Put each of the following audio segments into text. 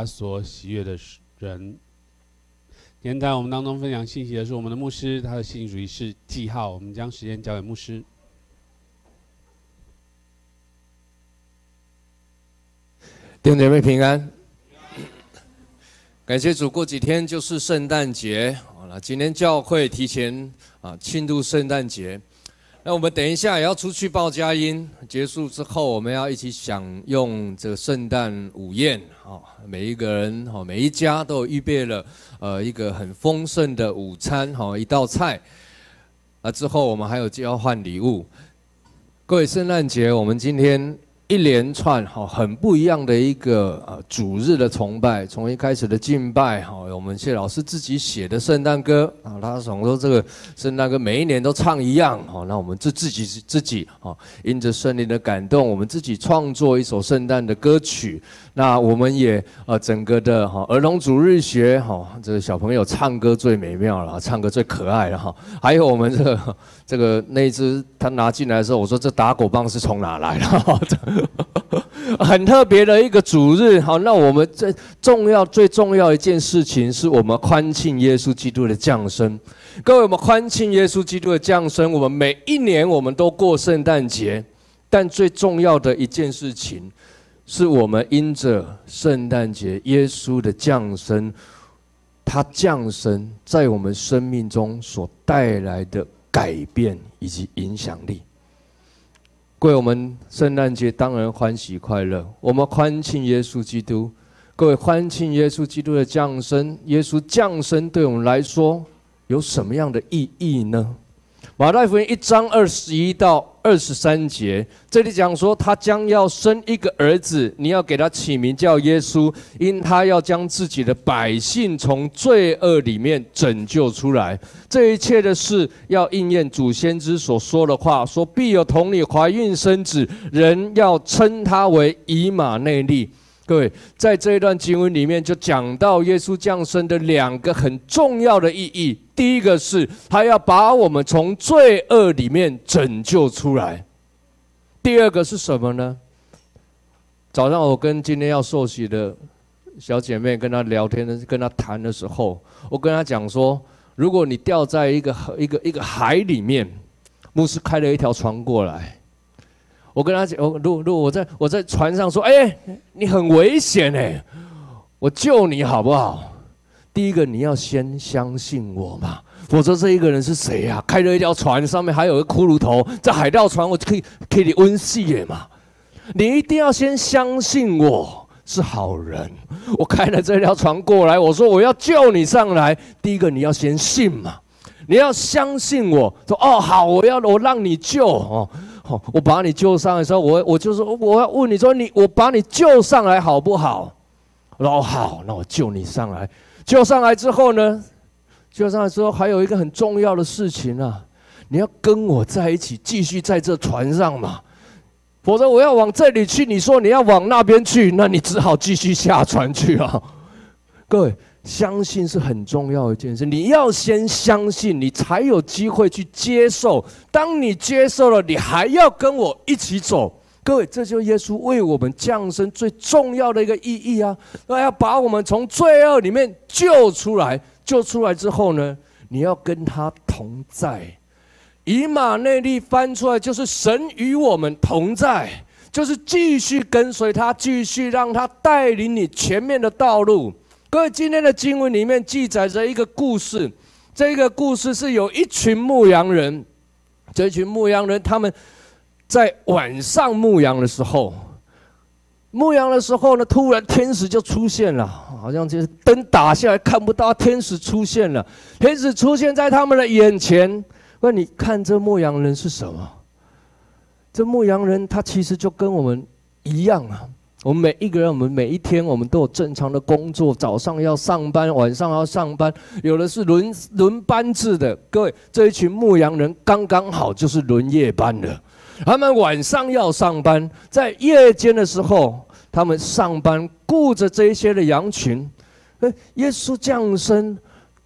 他所喜悦的人。今天在我们当中分享信息的是我们的牧师，他的信息主题是记号。我们将时间交给牧师。弟兄姐妹平安，感谢主，过几天就是圣诞节，好了，今天教会提前啊庆祝圣诞节。那我们等一下也要出去报佳音，结束之后我们要一起享用这个圣诞午宴啊！每一个人哦，每一家都有预备了呃一个很丰盛的午餐哈，一道菜。那，之后我们还有交换礼物。各位，圣诞节我们今天。一连串哈很不一样的一个呃主日的崇拜，从一开始的敬拜哈，我们谢老师自己写的圣诞歌啊，他总说这个圣诞歌每一年都唱一样哈，那我们自自己自己哈，因着圣灵的感动，我们自己创作一首圣诞的歌曲。那我们也呃整个的哈儿童主日学哈，这个小朋友唱歌最美妙了，唱歌最可爱了哈。还有我们这个这个那只他拿进来的时候，我说这打狗棒是从哪来的？很特别的一个主日，好，那我们最重要、最重要一件事情，是我们欢庆耶稣基督的降生。各位，我们欢庆耶稣基督的降生，我们每一年我们都过圣诞节，但最重要的一件事情，是我们因着圣诞节耶稣的降生，他降生在我们生命中所带来的改变以及影响力。各位，我们圣诞节当然欢喜快乐，我们欢庆耶稣基督。各位，欢庆耶稣基督的降生，耶稣降生对我们来说有什么样的意义呢？马太福音一章二十一到二十三节，这里讲说他将要生一个儿子，你要给他起名叫耶稣，因他要将自己的百姓从罪恶里面拯救出来。这一切的事要应验祖先之所说的话，说必有童女怀孕生子，人要称他为以马内利。各位，在这一段经文里面，就讲到耶稣降生的两个很重要的意义。第一个是，他要把我们从罪恶里面拯救出来；第二个是什么呢？早上我跟今天要受洗的小姐妹跟她聊天的，跟她谈的时候，我跟她讲说，如果你掉在一个一个一个海里面，牧师开了一条船过来。我跟他讲，我如如果我在我在船上说，哎，你很危险哎，我救你好不好？第一个你要先相信我嘛，否则这一个人是谁呀？开着一条船，上面还有个骷髅头，在海盗船我可以可以你温戏耶嘛？你一定要先相信我是好人，我开了这条船过来，我说我要救你上来，第一个你要先信嘛，你要相信我说哦好，我要我让你救哦。我把你救上来的时候，我我就说我要问你说你我把你救上来好不好？然后好，那我救你上来。救上来之后呢？救上来之后还有一个很重要的事情啊，你要跟我在一起，继续在这船上嘛。否则我要往这里去，你说你要往那边去，那你只好继续下船去啊。各位。相信是很重要的一件事，你要先相信，你才有机会去接受。当你接受了，你还要跟我一起走。各位，这就是耶稣为我们降生最重要的一个意义啊！那要把我们从罪恶里面救出来，救出来之后呢，你要跟他同在。以马内利翻出来就是神与我们同在，就是继续跟随他，继续让他带领你前面的道路。各位，今天的经文里面记载着一个故事。这个故事是有一群牧羊人，这群牧羊人他们在晚上牧羊的时候，牧羊的时候呢，突然天使就出现了，好像就是灯打下来看不到，天使出现了，天使出现在他们的眼前。问你看这牧羊人是什么？这牧羊人他其实就跟我们一样啊。我们每一个人，我们每一天，我们都有正常的工作，早上要上班，晚上要上班，有的是轮轮班制的。各位，这一群牧羊人刚刚好就是轮夜班的，他们晚上要上班，在夜间的时候，他们上班顾着这一些的羊群。耶稣降生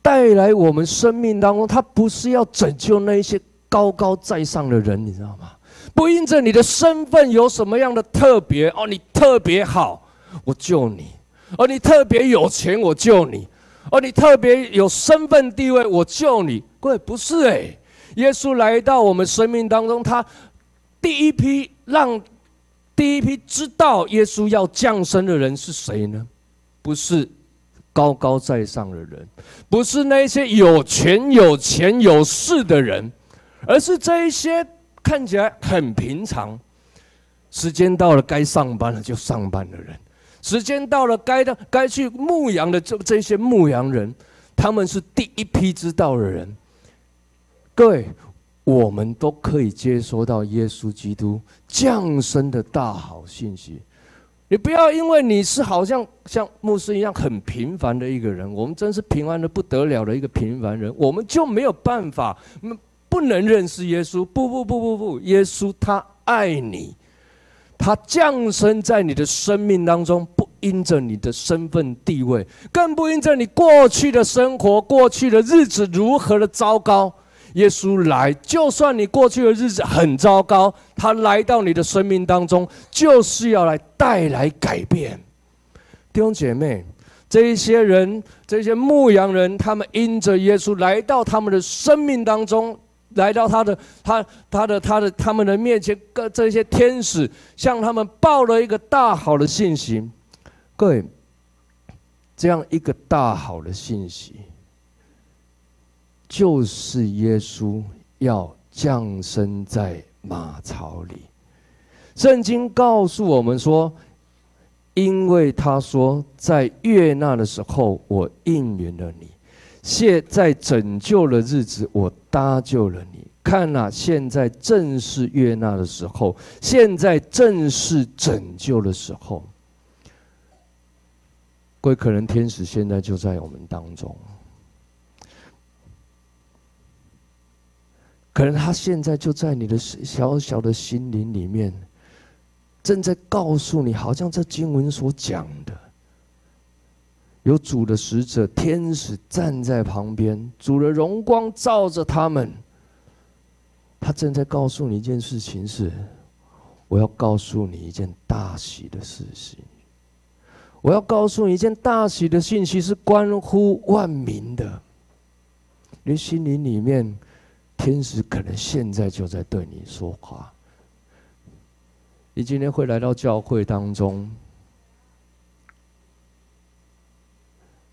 带来我们生命当中，他不是要拯救那些高高在上的人，你知道吗？不因着你的身份有什么样的特别哦，你特别好，我救你；哦，你特别有钱，我救你；哦，你特别有身份地位，我救你。各位，不是诶，耶稣来到我们生命当中，他第一批让第一批知道耶稣要降生的人是谁呢？不是高高在上的人，不是那些有权有钱有势的人，而是这一些看起来很平常。时间到了，该上班了就上班的人；时间到了，该的该去牧羊的这这些牧羊人，他们是第一批知道的人。各位，我们都可以接收到耶稣基督降生的大好信息。你不要因为你是好像像牧师一样很平凡的一个人，我们真是平凡的不得了的一个平凡人，我们就没有办法，不能认识耶稣。不不不不不，耶稣他爱你。他降生在你的生命当中，不因着你的身份地位，更不因着你过去的生活、过去的日子如何的糟糕。耶稣来，就算你过去的日子很糟糕，他来到你的生命当中，就是要来带来改变。弟兄姐妹，这一些人，这些牧羊人，他们因着耶稣来到他们的生命当中。来到他的他他的他的他们的面前，各这些天使向他们报了一个大好的信息。各位，这样一个大好的信息，就是耶稣要降生在马槽里。圣经告诉我们说，因为他说，在悦纳的时候，我应允了你。现在拯救的日子，我搭救了你。看呐、现在正是悦纳的时候，现在正是拯救的时候。各位，可能天使现在就在我们当中，可能他现在就在你的小小的心灵里面，正在告诉你，好像这经文所讲的。有主的使者、天使站在旁边，主的荣光照着他们。他正在告诉你一件事情是：我要告诉你一件大喜的事情。我要告诉你一件大喜的信息，是关乎万民的。你心灵里面，天使可能现在就在对你说话。你今天会来到教会当中。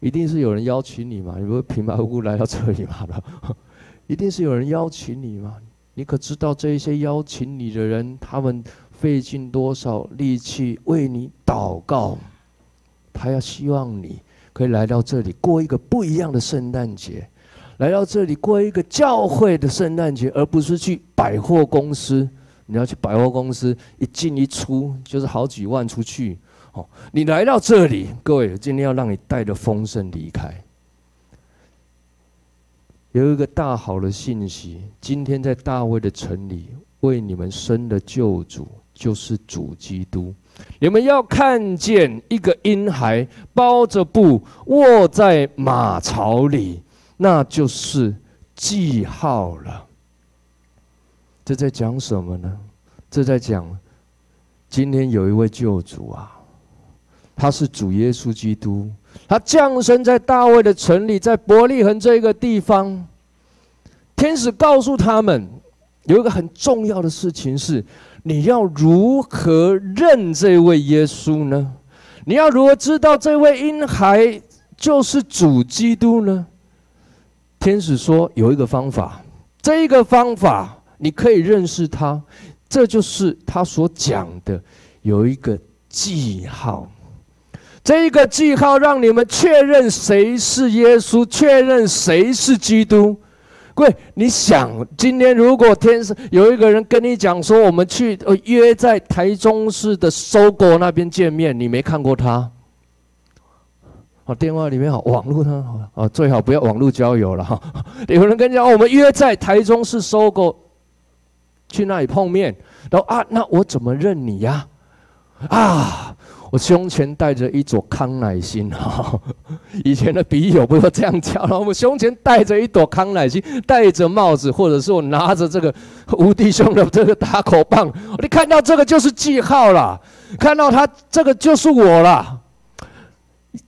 一定是有人邀请你嘛？你不会平白无故来到这里嘛？一定是有人邀请你嘛？你可知道这一些邀请你的人，他们费尽多少力气为你祷告？他要希望你可以来到这里过一个不一样的圣诞节，来到这里过一个教会的圣诞节，而不是去百货公司。你要去百货公司，一进一出就是好几万出去。哦，你来到这里，各位，今天要让你带着丰盛离开。有一个大好的信息，今天在大卫的城里为你们生的救主，就是主基督。你们要看见一个婴孩包着布卧在马槽里，那就是记号了。这在讲什么呢？这在讲今天有一位救主啊。他是主耶稣基督，他降生在大卫的城里，在伯利恒这个地方。天使告诉他们，有一个很重要的事情是：你要如何认这位耶稣呢？你要如何知道这位婴孩就是主基督呢？天使说有一个方法，这一个方法你可以认识他，这就是他所讲的有一个记号。这一个记号让你们确认谁是耶稣，确认谁是基督。各位，你想，今天如果天上有一个人跟你讲说，我们去呃约在台中市的搜狗那边见面，你没看过他？哦，电话里面好，网络呢？好，最好不要网络交友了哈。有人跟你讲，我们约在台中市搜狗去那里碰面，然后啊，那我怎么认你呀？啊？我胸前带着一朵康乃馨哈，以前的笔友不都这样叫，然后我胸前带着一朵康乃馨，戴着帽子，或者是我拿着这个 无敌兄的这个打口棒，你看到这个就是记号了，看到他这个就是我了。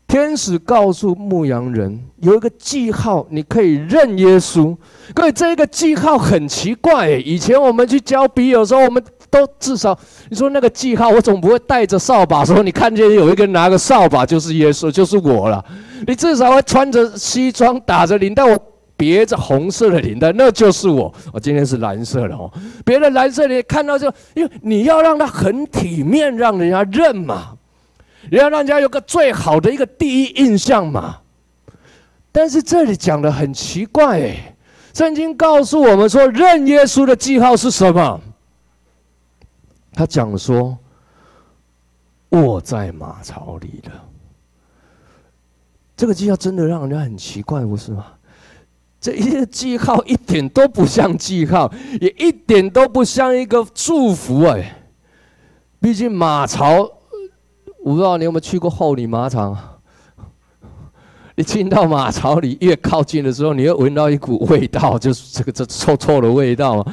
天使告诉牧羊人，有一个记号，你可以认耶稣。各位，这个记号很奇怪。以前我们去教笔友时候，我们都至少你说那个记号，我总不会带着扫把说，你看见有一个拿个扫把就是耶稣，就是我了。你至少会穿着西装，打着领带，我别着红色的领带，那就是我。我今天是蓝色的哦，别的蓝色你看到就，因为你要让他很体面，让人家认嘛。你要让人家有个最好的一个第一印象嘛，但是这里讲的很奇怪哎，圣经告诉我们说，认耶稣的记号是什么？他讲说，卧在马槽里了。这个记号真的让人家很奇怪，不是吗？这一个记号一点都不像记号，也一点都不像一个祝福哎，毕竟马槽。我不知道你有没有去过后里马场？你进到马槽里，越靠近的时候，你会闻到一股味道，就是这个这臭臭的味道。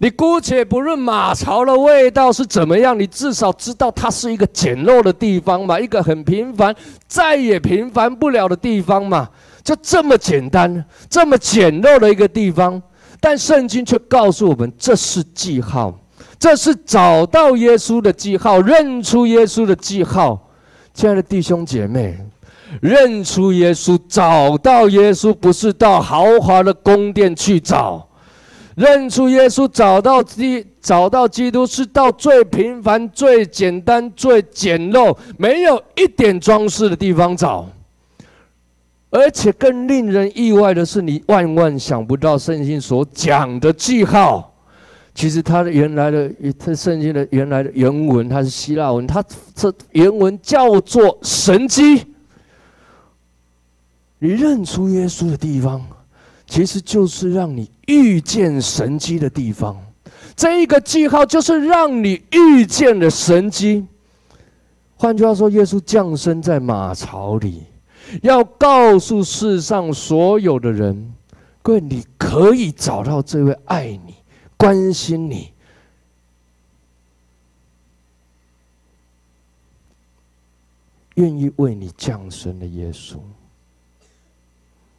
你姑且不论马槽的味道是怎么样，你至少知道它是一个简陋的地方嘛，一个很平凡、再也平凡不了的地方嘛，就这么简单、这么简陋的一个地方。但圣经却告诉我们，这是记号。这是找到耶稣的记号，认出耶稣的记号。亲爱的弟兄姐妹，认出耶稣、找到耶稣，不是到豪华的宫殿去找；认出耶稣、找到基、找到基督，是到最平凡、最简单、最简陋、没有一点装饰的地方找。而且更令人意外的是，你万万想不到圣经所讲的记号。其实它的原来的，它圣经的原来的原文，它是希腊文，它这原文叫做神迹。你认出耶稣的地方，其实就是让你遇见神迹的地方。这一个记号就是让你遇见了神迹。换句话说，耶稣降生在马槽里，要告诉世上所有的人：各位，你可以找到这位爱你。关心你，愿意为你降生的耶稣，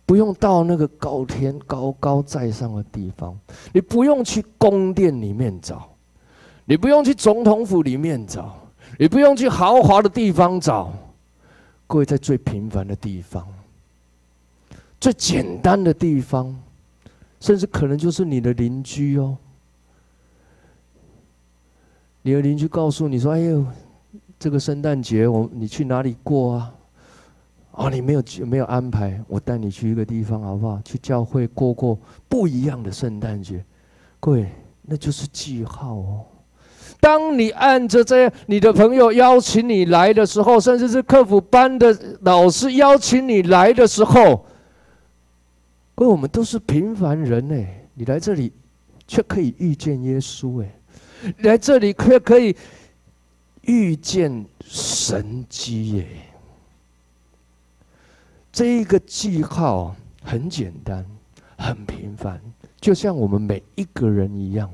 不用到那个高天高高在上的地方，你不用去宫殿里面找，你不用去总统府里面找，你不用去豪华的地方找，各位在最平凡的地方，最简单的地方，甚至可能就是你的邻居哦。你的邻居告诉你说：“哎呦，这个圣诞节我你去哪里过啊？哦，你没有没有安排，我带你去一个地方好不好？去教会过过不一样的圣诞节。各位，那就是记号哦。当你按着这，你的朋友邀请你来的时候，甚至是客服班的老师邀请你来的时候，各位，我们都是平凡人哎，你来这里却可以遇见耶稣哎。”来这里却可以遇见神迹耶！这一个记号很简单，很平凡，就像我们每一个人一样。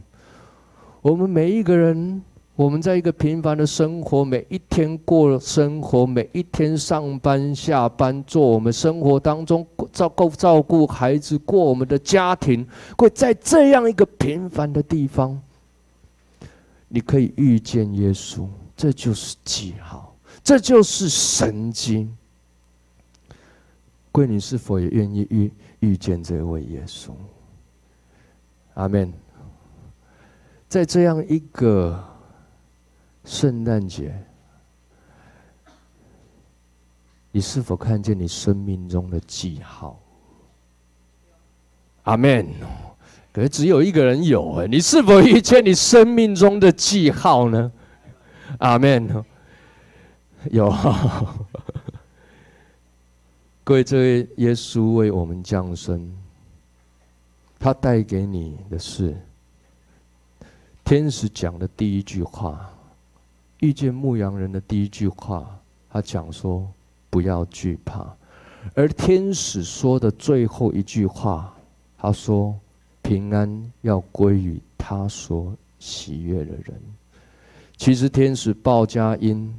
我们每一个人，我们在一个平凡的生活，每一天过生活，每一天上班下班，做我们生活当中照顾照顾孩子，过我们的家庭，会在这样一个平凡的地方。你可以遇见耶稣，这就是记号，这就是神经。贵女是否也愿意遇遇见这位耶稣？阿门。在这样一个圣诞节，你是否看见你生命中的记号？阿门。可是只有一个人有哎，你是否遇见你生命中的记号呢？阿门。有，各位，这位耶稣为我们降生，他带给你的是天使讲的第一句话，遇见牧羊人的第一句话，他讲说不要惧怕，而天使说的最后一句话，他说。平安要归于他所喜悦的人。其实天使报佳音，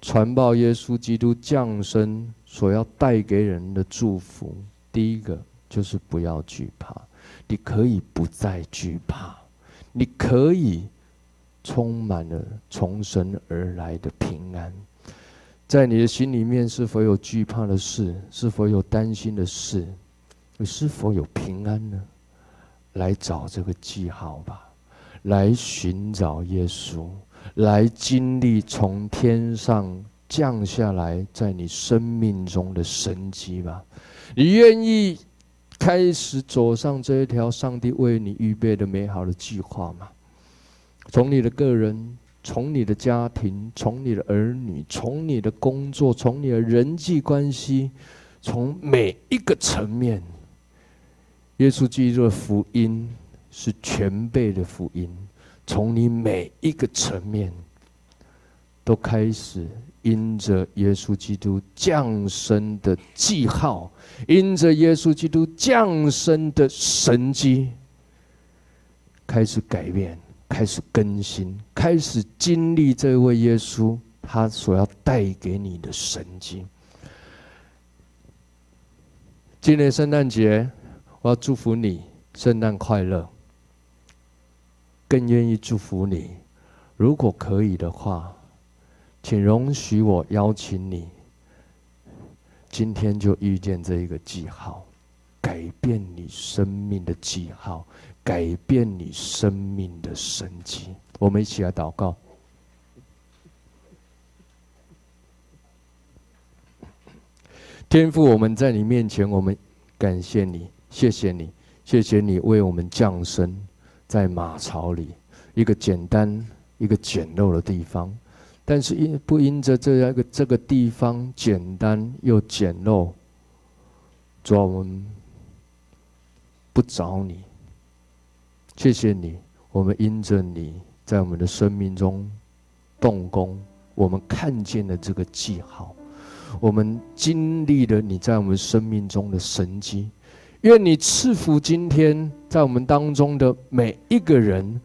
传报耶稣基督降生所要带给人的祝福，第一个就是不要惧怕，你可以不再惧怕，你可以充满了从神而来的平安。在你的心里面，是否有惧怕的事？是否有担心的事？你是否有平安呢？来找这个记号吧，来寻找耶稣，来经历从天上降下来在你生命中的神迹吧。你愿意开始走上这一条上帝为你预备的美好的计划吗？从你的个人。从你的家庭，从你的儿女，从你的工作，从你的人际关系，从每一个层面，耶稣基督的福音是全备的福音。从你每一个层面，都开始因着耶稣基督降生的记号，因着耶稣基督降生的神迹，开始改变。开始更新，开始经历这位耶稣他所要带给你的神迹。今年圣诞节，我要祝福你圣诞快乐。更愿意祝福你，如果可以的话，请容许我邀请你，今天就遇见这一个记号，改变你生命的记号。改变你生命的神迹，我们一起来祷告。天父，我们在你面前，我们感谢你，谢谢你，谢谢你为我们降生在马槽里，一个简单、一个简陋的地方，但是因不因着这样一个这个地方简单又简陋，主啊，我们不找你。谢谢你，我们因着你在我们的生命中动工，我们看见了这个记号，我们经历了你在我们生命中的神迹。愿你赐福今天在我们当中的每一个人，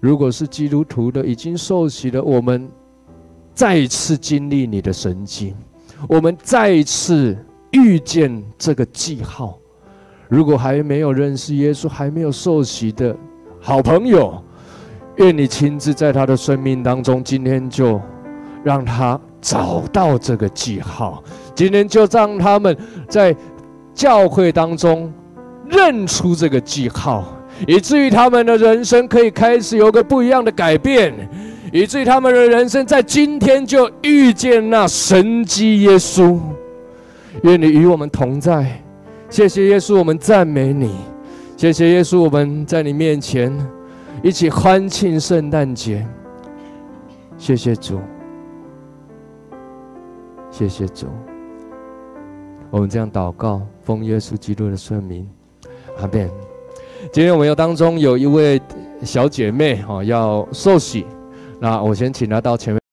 如果是基督徒的，已经受洗的，我们再一次经历你的神迹，我们再一次遇见这个记号。如果还没有认识耶稣、还没有受洗的好朋友，愿你亲自在他的生命当中，今天就让他找到这个记号。今天就让他们在教会当中认出这个记号，以至于他们的人生可以开始有个不一样的改变，以至于他们的人生在今天就遇见那神迹耶稣。愿你与我们同在。谢谢耶稣，我们赞美你。谢谢耶稣，我们在你面前一起欢庆圣诞节。谢谢主，谢谢主。我们这样祷告，奉耶稣基督的圣名，阿门。今天我们有当中有一位小姐妹哈要受洗，那我先请他到前面。